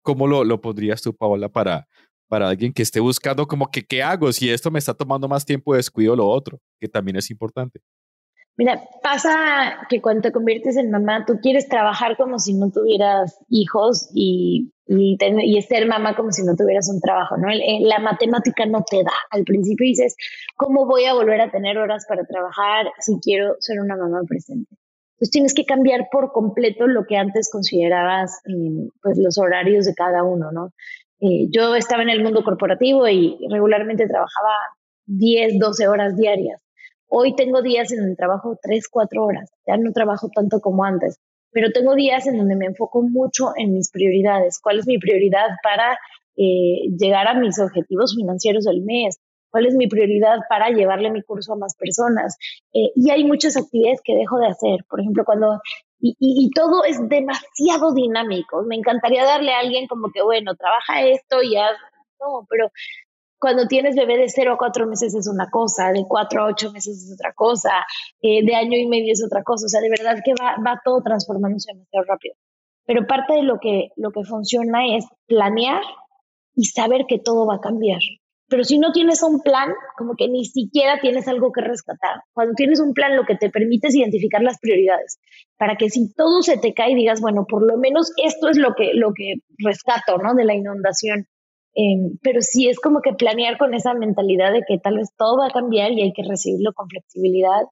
¿Cómo lo, lo pondrías tú, Paola, para, para alguien que esté buscando como que, ¿qué hago? Si esto me está tomando más tiempo, descuido lo otro, que también es importante. Mira, pasa que cuando te conviertes en mamá, tú quieres trabajar como si no tuvieras hijos y, y, y ser mamá como si no tuvieras un trabajo, ¿no? La matemática no te da. Al principio dices, ¿cómo voy a volver a tener horas para trabajar si quiero ser una mamá presente? Entonces tienes que cambiar por completo lo que antes considerabas eh, pues los horarios de cada uno, ¿no? Eh, yo estaba en el mundo corporativo y regularmente trabajaba 10, 12 horas diarias Hoy tengo días en donde trabajo tres, cuatro horas, ya no trabajo tanto como antes, pero tengo días en donde me enfoco mucho en mis prioridades. ¿Cuál es mi prioridad para eh, llegar a mis objetivos financieros del mes? ¿Cuál es mi prioridad para llevarle mi curso a más personas? Eh, y hay muchas actividades que dejo de hacer. Por ejemplo, cuando y, y, todo es demasiado dinámico. Me encantaría darle a alguien como que, bueno, trabaja esto y haz, no, pero cuando tienes bebé de 0 a 4 meses es una cosa, de 4 a 8 meses es otra cosa, eh, de año y medio es otra cosa. O sea, de verdad que va, todo transformándose demasiado rápido. Pero parte de lo que, lo que funciona es planear y saber que todo va a cambiar. Pero si no tienes un plan, como que ni siquiera tienes algo que rescatar. Cuando tienes un plan, lo que te permite es identificar las prioridades, para que si todo se te cae, digas, bueno, por lo menos esto es lo que, lo que rescato, ¿no? De la inundación. Em, pero sí es como que planear con esa mentalidad de que tal vez todo va a cambiar y hay que recibirlo con flexibilidad.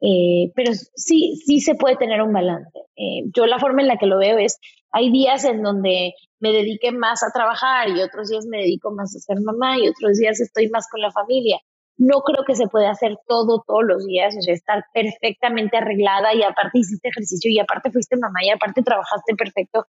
Eh, pero sí, sí se puede tener un balance. Eh, yo la forma en la que lo veo es, hay días en donde me dedique más a trabajar y otros días me dedico más a ser mamá y otros días estoy más con la familia. No creo que se pueda hacer todo todos los días, o sea, estar perfectamente arreglada y aparte hiciste ejercicio y aparte fuiste mamá y aparte trabajaste perfecto.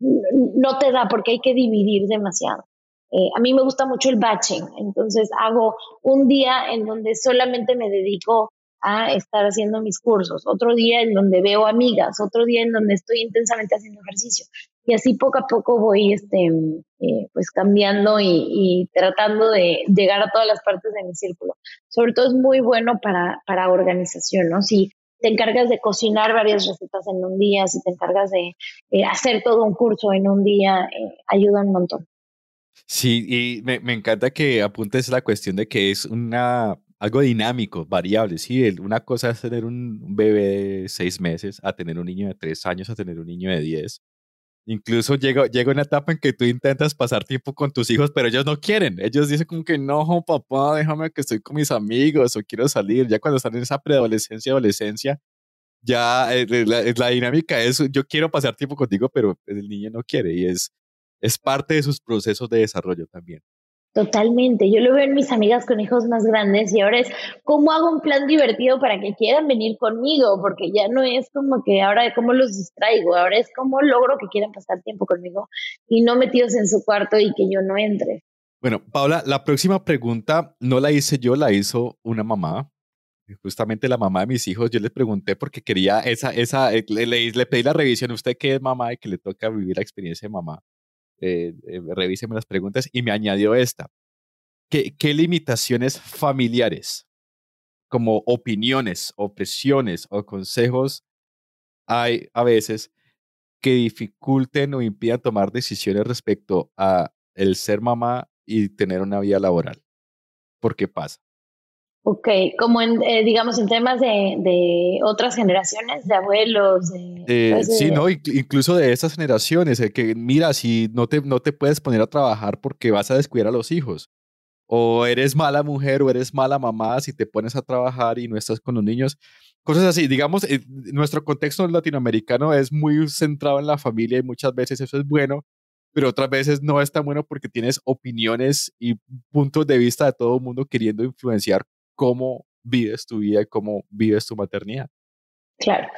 No te da porque hay que dividir demasiado. Eh, a mí me gusta mucho el batching, entonces hago un día en donde solamente me dedico a estar haciendo mis cursos, otro día en donde veo amigas, otro día en donde estoy intensamente haciendo ejercicio. Y así poco a poco voy este, eh, pues cambiando y, tratando de llegar a todas las partes de mi círculo. Sobre todo es muy bueno para, para organización, ¿no? Si te encargas de cocinar varias recetas en un día, si te encargas de eh, hacer todo un curso en un día, eh, ayuda un montón. Sí, y me, me, encanta que apuntes la cuestión de que es una algo dinámico, variable. Sí, una cosa es tener un bebé de seis meses, a tener un niño de tres años, a tener un niño de diez. Incluso llega, llega una etapa en que tú intentas pasar tiempo con tus hijos, pero ellos no quieren. Ellos dicen como que no, papá, déjame que estoy con mis amigos o quiero salir. Ya cuando están en esa preadolescencia, adolescencia, ya eh, la, la, dinámica es yo quiero pasar tiempo contigo, pero el niño no quiere y es, es parte de sus procesos de desarrollo también. Totalmente, yo lo veo en mis amigas con hijos más grandes y ahora es cómo hago un plan divertido para que quieran venir conmigo, porque ya no es como que ahora cómo los distraigo, ahora es cómo logro que quieran pasar tiempo conmigo y no metidos en su cuarto y que yo no entre. Bueno, Paula, la próxima pregunta no la hice yo, la hizo una mamá, justamente la mamá de mis hijos, yo le pregunté porque quería esa, esa, eh, le, le, pedí la revisión, usted que es mamá y que le toca vivir la experiencia de mamá eh, eh, revíseme las preguntas y me añadió esta. ¿Qué, ¿Qué limitaciones familiares, como opiniones, opresiones o consejos hay a veces que dificulten o impidan tomar decisiones respecto a el ser mamá y tener una vida laboral? ¿Por qué pasa? Ok, como en, eh, digamos, en temas de, de, otras generaciones, de abuelos. De, eh, sí, no, incluso de esas generaciones, que mira, si no te, no te puedes poner a trabajar porque vas a descuidar a los hijos, o eres mala mujer o eres mala mamá si te pones a trabajar y no estás con los niños, cosas así. Digamos, eh, nuestro contexto latinoamericano es muy centrado en la familia y muchas veces eso es bueno, pero otras veces no es tan bueno porque tienes opiniones y puntos de vista de todo el mundo queriendo influenciar cómo vives tu vida y cómo vives tu maternidad. Claro.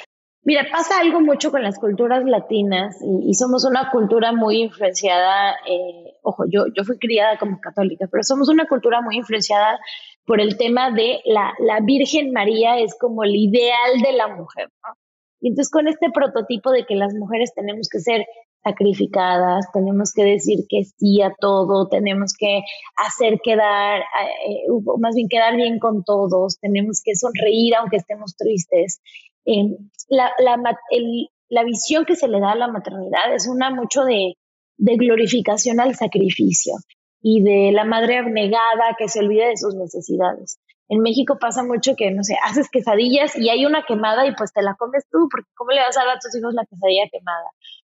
Mira, pasa algo mucho con las culturas latinas y, somos una cultura muy influenciada, eh, ojo, yo, yo fui criada como católica, pero somos una cultura muy influenciada por el tema de la, la Virgen María es como el ideal de la mujer, ¿no? Y entonces con este prototipo de que las mujeres tenemos que ser sacrificadas, tenemos que decir que sí a todo, tenemos que hacer quedar, eh, más bien quedar bien con todos, tenemos que sonreír aunque estemos tristes. Eh, la, la, la, visión que se le da a la maternidad es una mucho de, de glorificación al sacrificio y de la madre abnegada que se olvida de sus necesidades. En México pasa mucho que, no sé, haces quesadillas y hay una quemada y pues te la comes tú, porque ¿cómo le vas a dar a tus hijos la quesadilla quemada?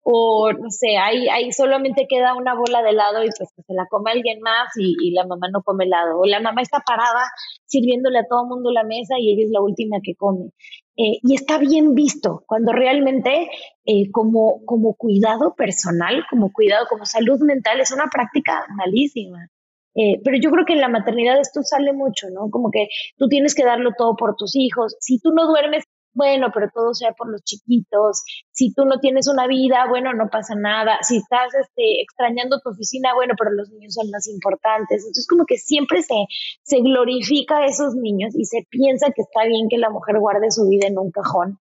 O no sé, ahí, ahí solamente queda una bola de helado y pues se la come alguien más y, la mamá no come helado. O la mamá está parada sirviéndole a todo el mundo la mesa y ella es la última que come. Eh, y está bien visto cuando realmente eh, como, como cuidado personal, como cuidado, como salud mental, es una práctica malísima. Eh, pero yo creo que en la maternidad esto sale mucho, ¿no? Como que tú tienes que darlo todo por tus hijos. Si tú no duermes bueno, pero todo sea por los chiquitos. Si tú no tienes una vida, bueno, no pasa nada. Si estás este, extrañando tu oficina, bueno, pero los niños son más importantes. Entonces, como que siempre se, se glorifica a esos niños y se piensa que está bien que la mujer guarde su vida en un cajón.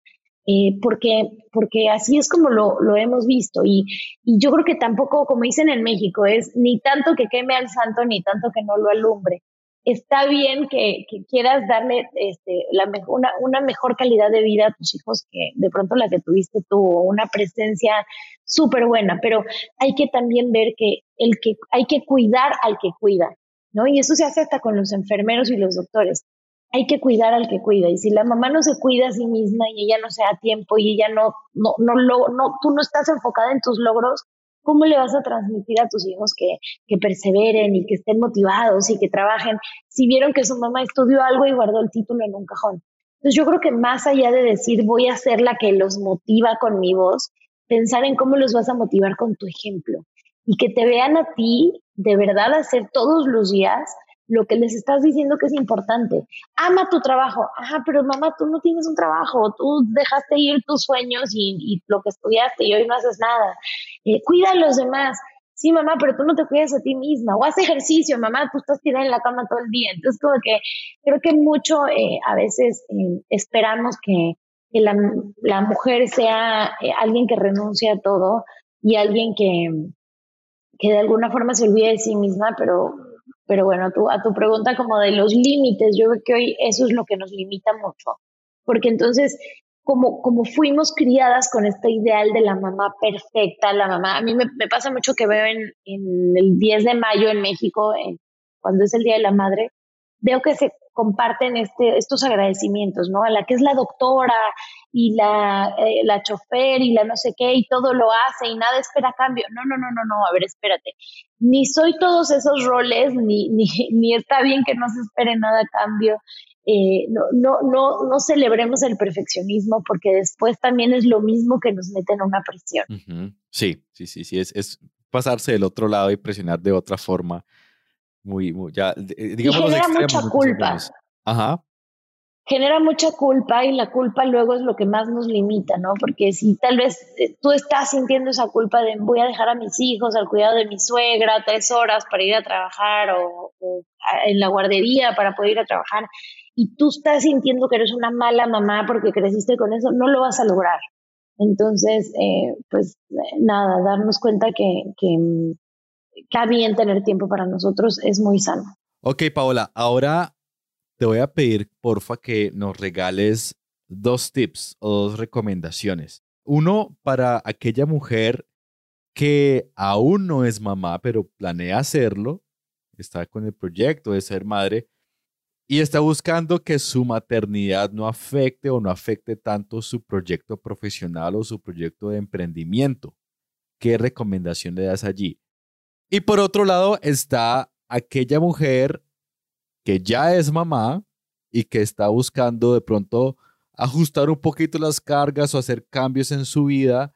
eh, porque, porque así es como lo, lo hemos visto. Y, y, yo creo que tampoco, como dicen en México, es ni tanto que queme al santo, ni tanto que no lo alumbre. Está bien que, quieras darle este, la una, una, mejor calidad de vida a tus hijos que de pronto la que tuviste tú, una presencia súper buena, pero hay que también ver que, el que hay que cuidar al que cuida, ¿no? Y eso se hace hasta con los enfermeros y los doctores hay que cuidar al que cuida. Y si la mamá no se cuida a sí misma y ella no se da tiempo y ella no, no, no, lo, no, tú no estás enfocada en tus logros, ¿cómo le vas a transmitir a tus hijos que, que perseveren y que estén motivados y que trabajen si vieron que su mamá estudió algo y guardó el título en un cajón? Entonces yo creo que más allá de decir voy a ser la que los motiva con mi voz, pensar en cómo los vas a motivar con tu ejemplo y que te vean a ti de verdad hacer todos los días lo que les estás diciendo que es importante. Ama tu trabajo. Ajá, pero mamá, tú no tienes un trabajo, tú dejaste ir tus sueños y, lo que estudiaste y hoy no haces nada. Eh, cuida a los demás. Sí, mamá, pero tú no te cuidas a ti misma. O haz ejercicio, mamá, tú estás tirada en la cama todo el día. Entonces, como que creo que mucho eh, a veces eh, esperamos que, la, mujer sea alguien que renuncie a todo y alguien que, que de alguna forma se olvide de sí misma, pero pero bueno, a tu pregunta como de los límites, yo creo que hoy eso es lo que nos limita mucho, porque entonces como, como fuimos criadas con este ideal de la mamá perfecta, la mamá, a mí me, pasa mucho que veo en, en, el 10 de mayo en México, cuando es el Día de la Madre, veo que se comparten este, estos agradecimientos, ¿no? A la que es la doctora y la, eh, la chofer y la no sé qué y todo lo hace y nada espera cambio. No, no, no, no, no, a ver, espérate. Ni soy todos esos roles, ni, ni, ni está bien que no se espere nada a cambio. Eh, no, no, no, no celebremos el perfeccionismo porque después también es lo mismo que nos mete en una presión. Sí, sí, sí, sí, es, es pasarse del otro lado y presionar de otra forma muy, muy ya, eh, digamos. Y genera mucha culpa. Ajá. Genera mucha culpa y la culpa luego es lo que más nos limita, ¿no? Porque si tal vez eh, tú estás sintiendo esa culpa de voy a dejar a mis hijos al cuidado de mi suegra tres horas para ir a trabajar o, en la guardería para poder ir a trabajar y tú estás sintiendo que eres una mala mamá porque creciste con eso, no lo vas a lograr. Entonces, eh, pues nada, darnos cuenta que, que, mm, bien tener tiempo para nosotros, es muy sano. Ok, Paola, ahora te voy a pedir, porfa, que nos regales dos tips o dos recomendaciones. Uno para aquella mujer que aún no es mamá, pero planea hacerlo, está con el proyecto de ser madre y está buscando que su maternidad no afecte o no afecte tanto su proyecto profesional o su proyecto de emprendimiento. ¿Qué recomendación le das allí? Y por otro lado está aquella mujer que ya es mamá y que está buscando de pronto ajustar un poquito las cargas o hacer cambios en su vida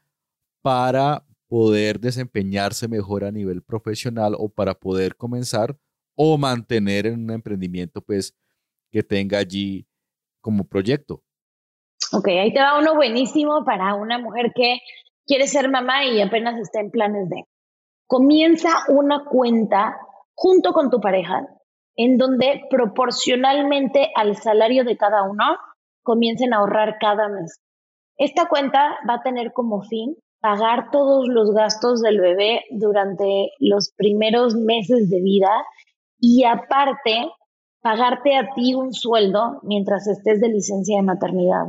para poder desempeñarse mejor a nivel profesional o para poder comenzar o mantener en un emprendimiento pues que tenga allí como proyecto. Ok, ahí te va uno buenísimo para una mujer que quiere ser mamá y apenas está en planes de comienza una cuenta junto con tu pareja en donde proporcionalmente al salario de cada uno comiencen a ahorrar cada mes. Esta cuenta va a tener como fin pagar todos los gastos del bebé durante los primeros meses de vida y aparte pagarte a ti un sueldo mientras estés de licencia de maternidad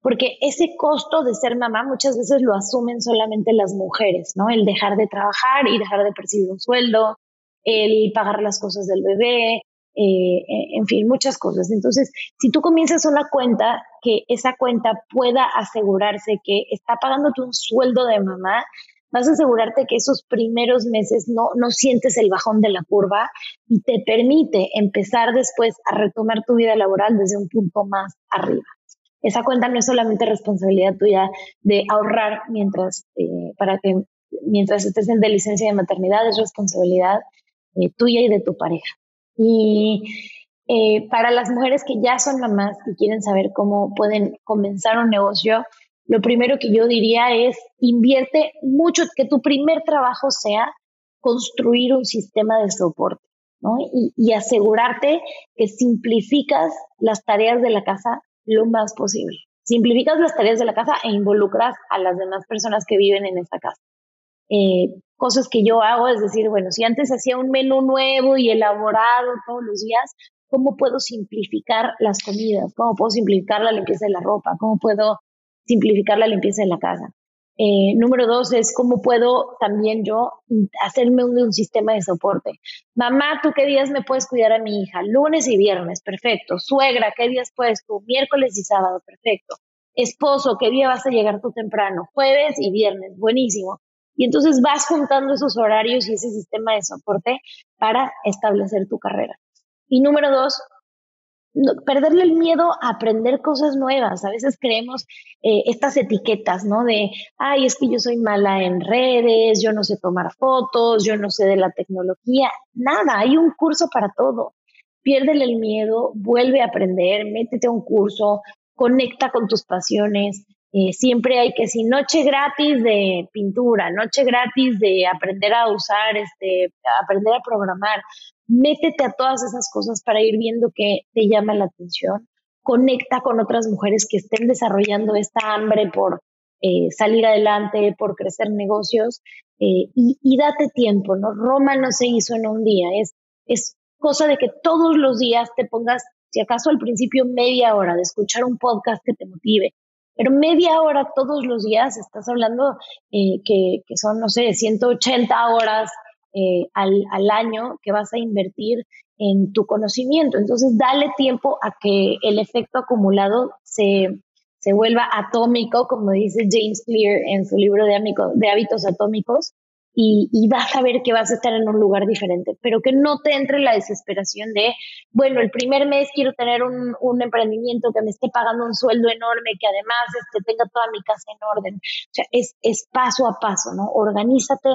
porque ese costo de ser mamá muchas veces lo asumen solamente las mujeres, ¿no? El dejar de trabajar y dejar de percibir un sueldo, el pagar las cosas del bebé, eh, eh, en fin, muchas cosas. Entonces, si tú comienzas una cuenta, que esa cuenta pueda asegurarse que está pagándote un sueldo de mamá, vas a asegurarte que esos primeros meses no, no sientes el bajón de la curva y te permite empezar después a retomar tu vida laboral desde un punto más arriba esa cuenta no es solamente responsabilidad tuya de ahorrar mientras, eh, para que mientras estés en de licencia de maternidad, es responsabilidad tuya y de tu pareja. Y eh, para las mujeres que ya son mamás y quieren saber cómo pueden comenzar un negocio, lo primero que yo diría es invierte mucho, que tu primer trabajo sea construir un sistema de soporte. ¿no? Y, asegurarte que simplificas las tareas de la casa lo más posible. simplificas las tareas de la casa e involucras a las demás personas que viven en esa casa. Eh, cosas que yo hago, es decir, bueno, si antes hacía un menú nuevo y elaborado todos los días, ¿cómo puedo simplificar las comidas? ¿Cómo puedo simplificar la limpieza de la ropa? ¿Cómo puedo simplificar la limpieza de la casa? Eh, número dos es cómo puedo también yo hacerme un, un, sistema de soporte. Mamá, ¿tú qué días me puedes cuidar a mi hija? Lunes y viernes, perfecto. Suegra, ¿qué días puedes tú? Miércoles y sábado, perfecto. Esposo, ¿qué día vas a llegar tú temprano? Jueves y viernes, buenísimo. Y entonces vas juntando esos horarios y ese sistema de soporte para establecer tu carrera. Y número dos, perderle el miedo a aprender cosas nuevas. A veces creemos eh, estas etiquetas, ¿no? De, ay, es que yo soy mala en redes, yo no sé tomar fotos, yo no sé de la tecnología. Nada, hay un curso para todo. Piérdele el miedo, vuelve a aprender, métete a un curso, conecta con tus pasiones. Eh, siempre hay que, si noche gratis de pintura, noche gratis de aprender a usar, este, aprender a programar, métete a todas esas cosas para ir viendo qué te llama la atención. Conecta con otras mujeres que estén desarrollando esta hambre por eh, salir adelante, por crecer negocios eh, y, y, date tiempo, ¿no? Roma no se hizo en un día, es, es cosa de que todos los días te pongas, si acaso al principio media hora de escuchar un podcast que te motive, pero media hora todos los días, estás hablando eh, que, son, no sé, 180 horas eh, al, al, año que vas a invertir en tu conocimiento. Entonces, dale tiempo a que el efecto acumulado se, se vuelva atómico, como dice James Clear en su libro de hábitos atómicos, y, vas a ver que vas a estar en un lugar diferente, pero que no te entre la desesperación de, bueno, el primer mes quiero tener un, emprendimiento que me esté pagando un sueldo enorme, que además este, tenga toda mi casa en orden. O sea, es, es paso a paso, ¿no? Organízate,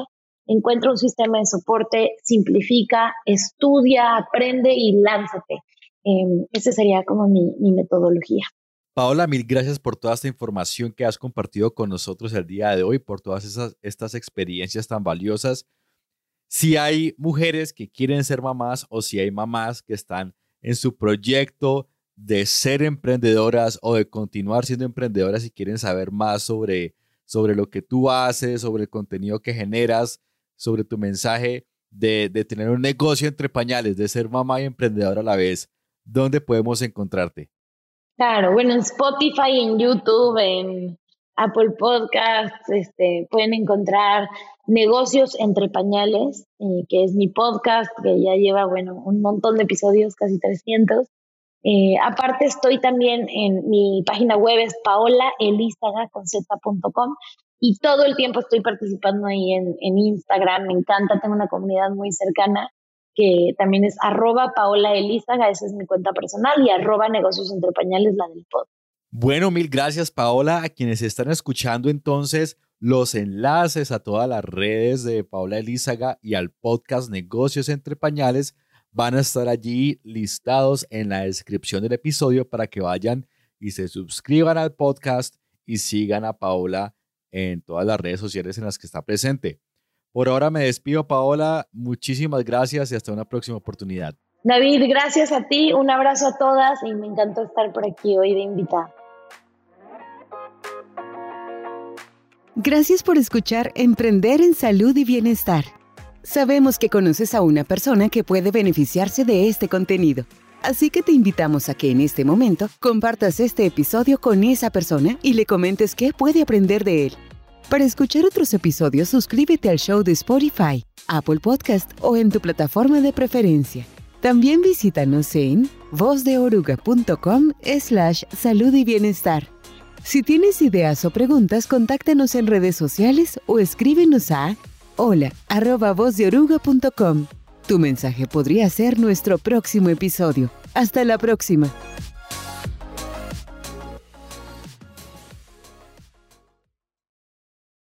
encuentra un sistema de soporte, simplifica, estudia, aprende y lánzate. Eh, esa sería como mi, mi metodología. Paola, mil gracias por toda esta información que has compartido con nosotros el día de hoy, por todas esas, estas experiencias tan valiosas. Si hay mujeres que quieren ser mamás o si hay mamás que están en su proyecto de ser emprendedoras o de continuar siendo emprendedoras y quieren saber más sobre, sobre lo que tú haces, sobre el contenido que generas, sobre tu mensaje de, de tener un negocio entre pañales, de ser mamá y emprendedora a la vez, ¿dónde podemos encontrarte? Claro, bueno, en Spotify, en YouTube, en Apple Podcasts, este, pueden encontrar Negocios entre Pañales, eh, que es mi podcast, que ya lleva, bueno, un montón de episodios, casi 300. Eh, aparte estoy también en mi página web, es paolaelizaga.com y todo el tiempo estoy participando ahí en, en Instagram, me encanta, tengo una comunidad muy cercana que también es arroba Paola Elizaga, esa es mi cuenta personal, y arroba negocios entre pañales, la del pod. Bueno, mil gracias Paola. A quienes están escuchando entonces, los enlaces a todas las redes de Paola Elizaga y al podcast Negocios entre Pañales van a estar allí listados en la descripción del episodio para que vayan y se suscriban al podcast y sigan a Paola en todas las redes sociales en las que está presente. Por ahora me despido, Paola. Muchísimas gracias y hasta una próxima oportunidad. David, gracias a ti. Un abrazo a todas y me encantó estar por aquí hoy de invitada. Gracias por escuchar Emprender en Salud y Bienestar. Sabemos que conoces a una persona que puede beneficiarse de este contenido. Así que te invitamos a que en este momento compartas este episodio con esa persona y le comentes qué puede aprender de él. Para escuchar otros episodios, suscríbete al show de Spotify, Apple Podcast o en tu plataforma de preferencia. También visítanos en vozdeoruga.com slash salud y bienestar. Si tienes ideas o preguntas, contáctanos en redes sociales o escríbenos a hola arroba Tu mensaje podría ser nuestro próximo episodio. Hasta la próxima.